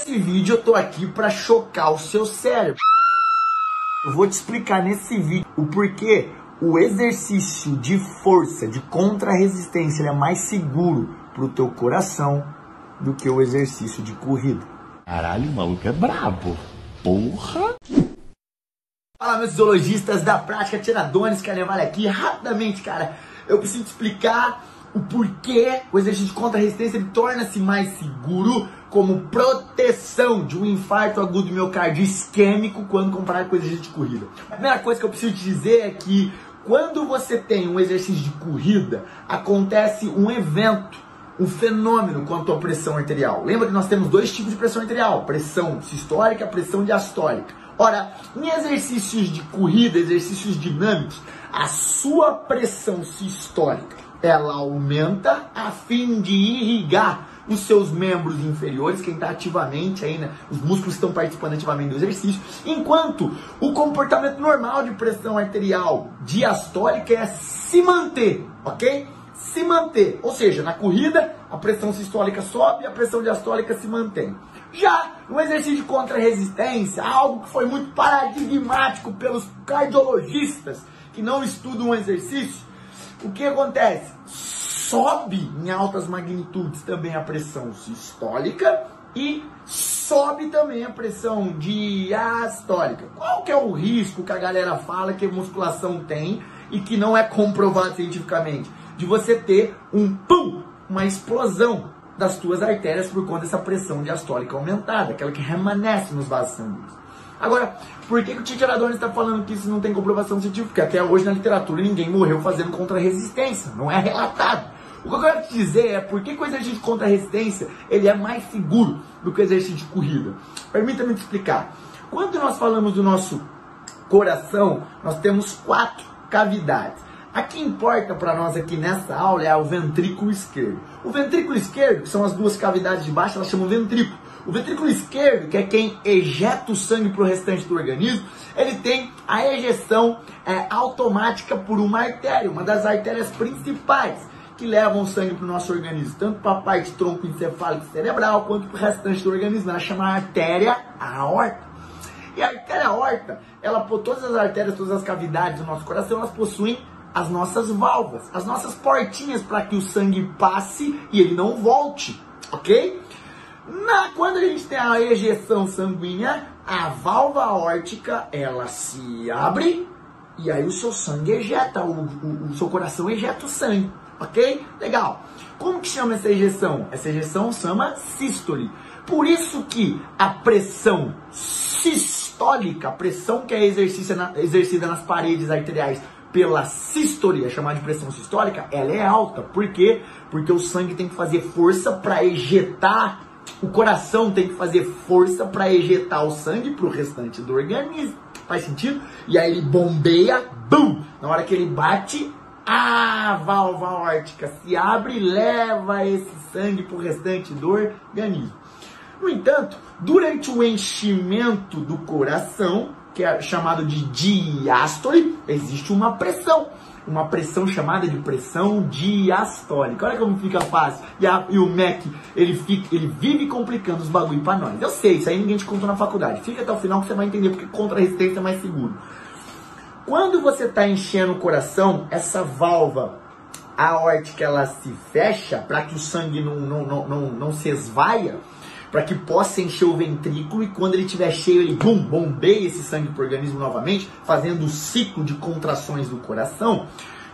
Nesse vídeo eu tô aqui para chocar o seu cérebro. Eu vou te explicar nesse vídeo o porquê o exercício de força, de contra-resistência, é mais seguro pro teu coração do que o exercício de corrida. Caralho, o maluco é brabo. Porra! Fala, meus zoologistas da prática Tiradones, Carnevale aqui. Rapidamente, cara, eu preciso te explicar o porquê o exercício de contra-resistência torna-se mais seguro como proteção de um infarto agudo do miocárdio isquêmico quando comparado com o exercício de corrida. A primeira coisa que eu preciso te dizer é que quando você tem um exercício de corrida, acontece um evento, um fenômeno quanto à pressão arterial. Lembra que nós temos dois tipos de pressão arterial: pressão sistólica e pressão diastólica. Ora, em exercícios de corrida, exercícios dinâmicos, a sua pressão sistólica ela aumenta a fim de irrigar os seus membros inferiores, quem está ativamente aí, né? Os músculos estão participando ativamente do exercício, enquanto o comportamento normal de pressão arterial diastólica é se manter, ok? Se manter, ou seja, na corrida a pressão sistólica sobe e a pressão diastólica se mantém. Já no exercício de contra-resistência, algo que foi muito paradigmático pelos cardiologistas que não estudam o exercício, o que acontece? Sobe em altas magnitudes também a pressão sistólica e sobe também a pressão diastólica. Qual que é o risco que a galera fala que a musculação tem e que não é comprovado cientificamente? De você ter um pum, uma explosão das tuas artérias por conta dessa pressão diastólica aumentada, aquela que remanesce nos vasos sanguíneos. Agora, por que, que o Tite Aradoni está falando que isso não tem comprovação científica? Até hoje na literatura ninguém morreu fazendo contra-resistência, não é relatado. O que eu quero te dizer é por que, que o exercício de contra-resistência ele é mais seguro do que o exercício de corrida. Permita-me te explicar. Quando nós falamos do nosso coração, nós temos quatro cavidades. A que importa para nós aqui nessa aula é o ventrículo esquerdo. O ventrículo esquerdo, que são as duas cavidades de baixo, elas chamam ventrículo. O ventrículo esquerdo, que é quem ejeta o sangue para o restante do organismo, ele tem a ejeção é, automática por uma artéria, uma das artérias principais que levam o sangue para o nosso organismo, tanto para a parte tronco encefálico cerebral quanto para o restante do organismo. Ela chama artéria aorta. E a artéria aorta, ela, todas as artérias, todas as cavidades do nosso coração, elas possuem as nossas válvulas, as nossas portinhas para que o sangue passe e ele não volte, ok? Na, quando a gente tem a ejeção sanguínea, a válvula aórtica ela se abre e aí o seu sangue ejeta, o, o, o seu coração ejeta o sangue, ok? Legal. Como que chama essa ejeção? Essa ejeção chama sístole. Por isso que a pressão sistólica, a pressão que é exercida, na, exercida nas paredes arteriais pela sístole, é chamada de pressão sistólica, ela é alta. Por quê? Porque o sangue tem que fazer força para ejetar o coração tem que fazer força para ejetar o sangue para o restante do organismo. Faz sentido? E aí ele bombeia, bum! Na hora que ele bate, a válvula aórtica se abre e leva esse sangue para o restante do organismo. No entanto, durante o enchimento do coração, que é chamado de diástole, existe uma pressão uma pressão chamada de pressão diastólica. Olha como fica fácil. E, a, e o MEC, ele, ele vive complicando os bagulho para nós. Eu sei, isso aí ninguém te contou na faculdade. Fica até o final que você vai entender porque contra-resistência é mais seguro. Quando você está enchendo o coração, essa válvula aórtica ela se fecha para que o sangue não, não, não, não, não se esvaia para que possa encher o ventrículo e quando ele estiver cheio, ele bum, bombeia esse sangue para o organismo novamente, fazendo o ciclo de contrações do coração.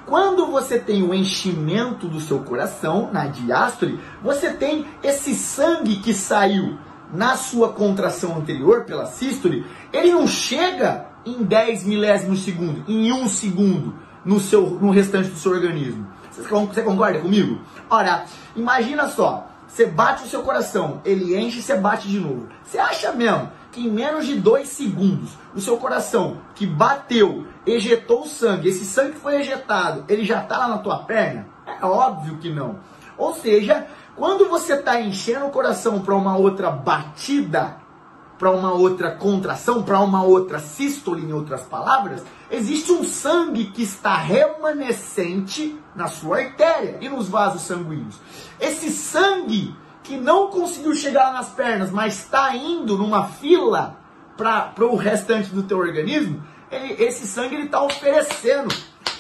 Quando você tem o enchimento do seu coração, na diástole, você tem esse sangue que saiu na sua contração anterior, pela sístole, ele não chega em 10 milésimos de segundo, em um segundo, no, seu, no restante do seu organismo. Você concorda comigo? Ora, imagina só, você bate o seu coração, ele enche e você bate de novo. Você acha mesmo que em menos de dois segundos o seu coração que bateu, ejetou o sangue, esse sangue que foi ejetado, ele já está lá na tua perna? É óbvio que não. Ou seja, quando você está enchendo o coração para uma outra batida, para uma outra contração, para uma outra sístole, em outras palavras, existe um sangue que está remanescente na sua artéria e nos vasos sanguíneos. Esse sangue que não conseguiu chegar nas pernas, mas está indo numa fila para o restante do teu organismo, ele, esse sangue está oferecendo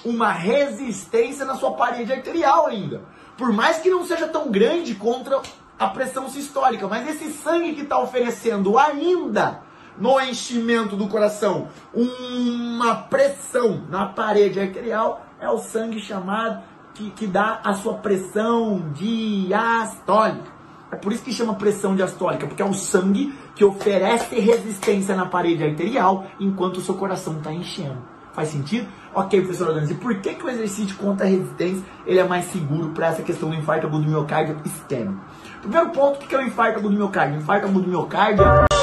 uma resistência na sua parede arterial ainda. Por mais que não seja tão grande contra a pressão sistólica, mas esse sangue que está oferecendo ainda no enchimento do coração uma pressão na parede arterial é o sangue chamado que, que dá a sua pressão diastólica. É por isso que chama pressão diastólica, porque é o sangue que oferece resistência na parede arterial enquanto o seu coração está enchendo. Faz sentido? Ok, professor Adonis, e por que, que o exercício contra a resistência ele é mais seguro para essa questão do infarto agudo do miocárdio externo? Primeiro ponto, o que é o infarto agudo do miocárdio? O infarto agudo do miocárdio é